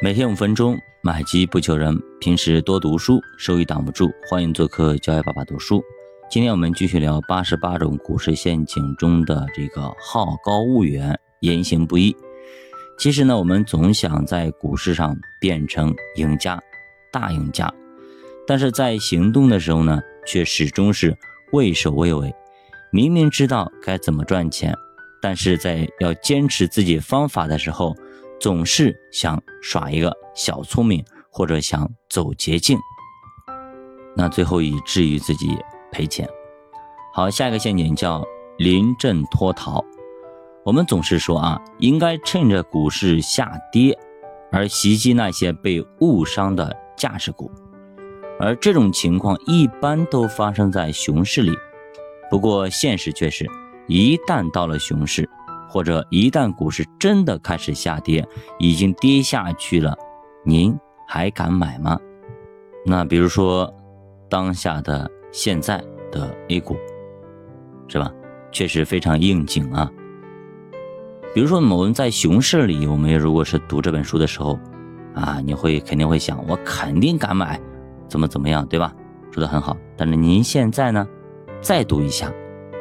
每天五分钟，买基不求人。平时多读书，收益挡不住。欢迎做客教育爸爸读书。今天我们继续聊八十八种股市陷阱中的这个好高骛远、言行不一。其实呢，我们总想在股市上变成赢家、大赢家，但是在行动的时候呢，却始终是畏首畏尾。明明知道该怎么赚钱，但是在要坚持自己方法的时候，总是想耍一个小聪明，或者想走捷径，那最后以至于自己赔钱。好，下一个陷阱叫临阵脱逃。我们总是说啊，应该趁着股市下跌而袭击那些被误伤的价值股，而这种情况一般都发生在熊市里。不过现实却是，一旦到了熊市，或者一旦股市真的开始下跌，已经跌下去了，您还敢买吗？那比如说当下的现在的 A 股，是吧？确实非常应景啊。比如说我们在熊市里，我们如果是读这本书的时候，啊，你会肯定会想，我肯定敢买，怎么怎么样，对吧？说的很好。但是您现在呢，再读一下，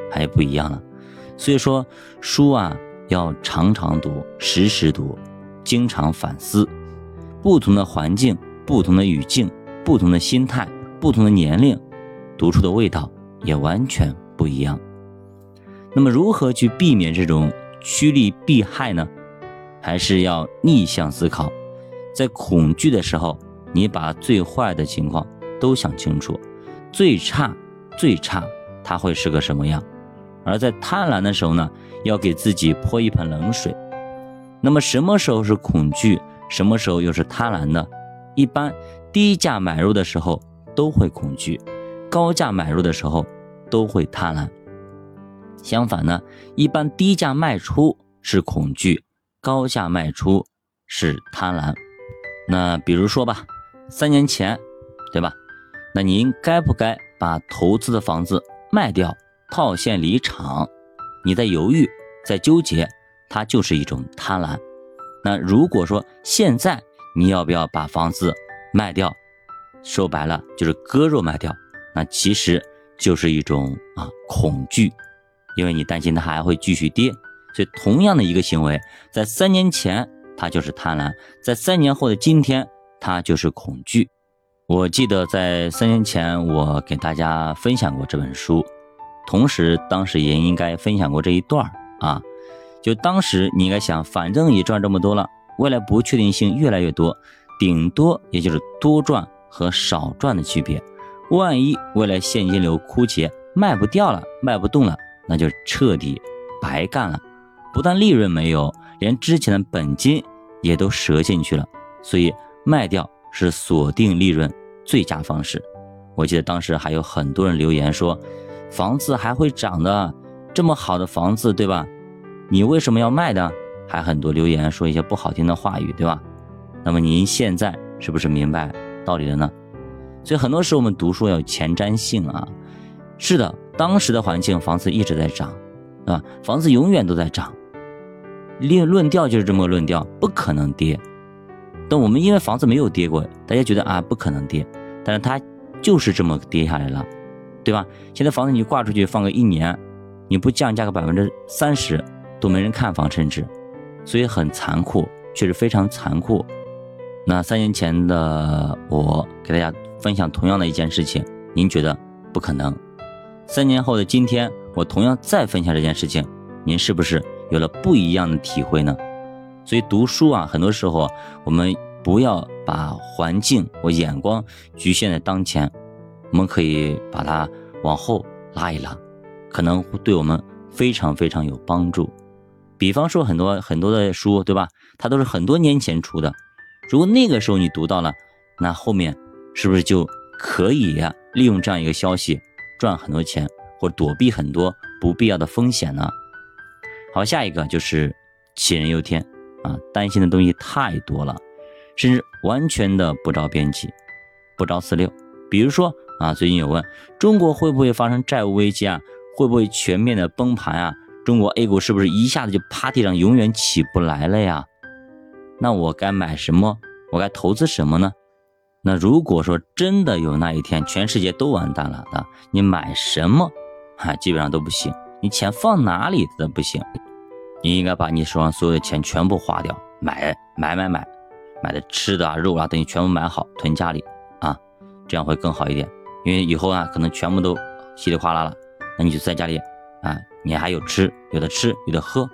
还不一样了。所以说，书啊要常常读，时时读，经常反思。不同的环境、不同的语境、不同的心态、不同的年龄，读出的味道也完全不一样。那么，如何去避免这种趋利避害呢？还是要逆向思考。在恐惧的时候，你把最坏的情况都想清楚，最差、最差，它会是个什么样？而在贪婪的时候呢，要给自己泼一盆冷水。那么什么时候是恐惧，什么时候又是贪婪呢？一般低价买入的时候都会恐惧，高价买入的时候都会贪婪。相反呢，一般低价卖出是恐惧，高价卖出是贪婪。那比如说吧，三年前，对吧？那您该不该把投资的房子卖掉？套现离场，你在犹豫，在纠结，它就是一种贪婪。那如果说现在你要不要把房子卖掉，说白了就是割肉卖掉，那其实就是一种啊恐惧，因为你担心它还会继续跌。所以同样的一个行为，在三年前它就是贪婪，在三年后的今天它就是恐惧。我记得在三年前我给大家分享过这本书。同时，当时也应该分享过这一段啊，就当时你应该想，反正也赚这么多了，未来不确定性越来越多，顶多也就是多赚和少赚的区别。万一未来现金流枯竭，卖不掉了，卖不动了，那就彻底白干了，不但利润没有，连之前的本金也都折进去了。所以卖掉是锁定利润最佳方式。我记得当时还有很多人留言说。房子还会涨的，这么好的房子，对吧？你为什么要卖的？还很多留言说一些不好听的话语，对吧？那么您现在是不是明白道理了呢？所以很多时候我们读书要有前瞻性啊。是的，当时的环境房子一直在涨，啊？房子永远都在涨，论论调就是这么个论调，不可能跌。但我们因为房子没有跌过，大家觉得啊不可能跌，但是它就是这么跌下来了。对吧？现在房子你挂出去放个一年，你不降价个百分之三十，都没人看房，甚至，所以很残酷，确实非常残酷。那三年前的我给大家分享同样的一件事情，您觉得不可能？三年后的今天，我同样再分享这件事情，您是不是有了不一样的体会呢？所以读书啊，很多时候我们不要把环境或眼光局限在当前。我们可以把它往后拉一拉，可能对我们非常非常有帮助。比方说很多很多的书，对吧？它都是很多年前出的。如果那个时候你读到了，那后面是不是就可以呀？利用这样一个消息赚很多钱，或躲避很多不必要的风险呢？好，下一个就是杞人忧天啊，担心的东西太多了，甚至完全的不着边际，不着四六。比如说。啊，最近有问中国会不会发生债务危机啊？会不会全面的崩盘啊？中国 A 股是不是一下子就趴地上，永远起不来了呀？那我该买什么？我该投资什么呢？那如果说真的有那一天全世界都完蛋了的，你买什么，哈，基本上都不行。你钱放哪里都不行。你应该把你手上所有的钱全部花掉，买买买买，买的吃的啊、肉啊等你全部买好囤家里啊，这样会更好一点。因为以后啊可能全部都稀里哗啦了，那你就在家里啊，你还有吃，有的吃，有的喝，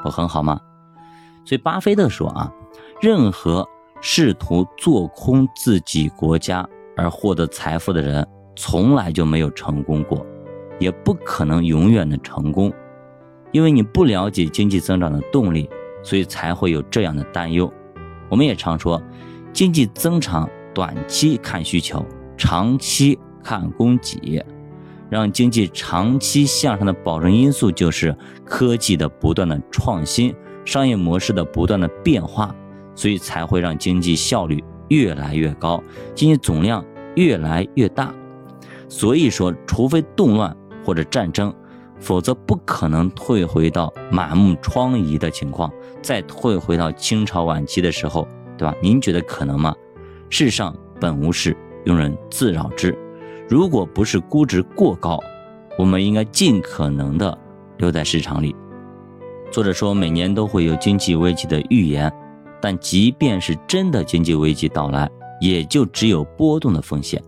不很好吗？所以巴菲特说啊，任何试图做空自己国家而获得财富的人，从来就没有成功过，也不可能永远的成功。因为你不了解经济增长的动力，所以才会有这样的担忧。我们也常说，经济增长短期看需求，长期看供给。让经济长期向上的保证因素就是科技的不断的创新，商业模式的不断的变化，所以才会让经济效率越来越高，经济总量越来越大。所以说，除非动乱或者战争。否则不可能退回到满目疮痍的情况，再退回到清朝晚期的时候，对吧？您觉得可能吗？世上本无事，庸人自扰之。如果不是估值过高，我们应该尽可能的留在市场里。作者说，每年都会有经济危机的预言，但即便是真的经济危机到来，也就只有波动的风险，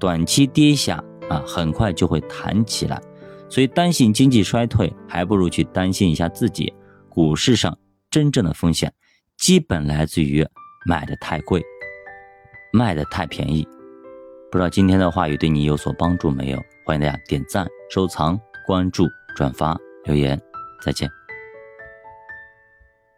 短期跌下啊，很快就会弹起来。所以担心经济衰退，还不如去担心一下自己。股市上真正的风险，基本来自于买的太贵，卖的太便宜。不知道今天的话语对你有所帮助没有？欢迎大家点赞、收藏、关注、转发、留言。再见。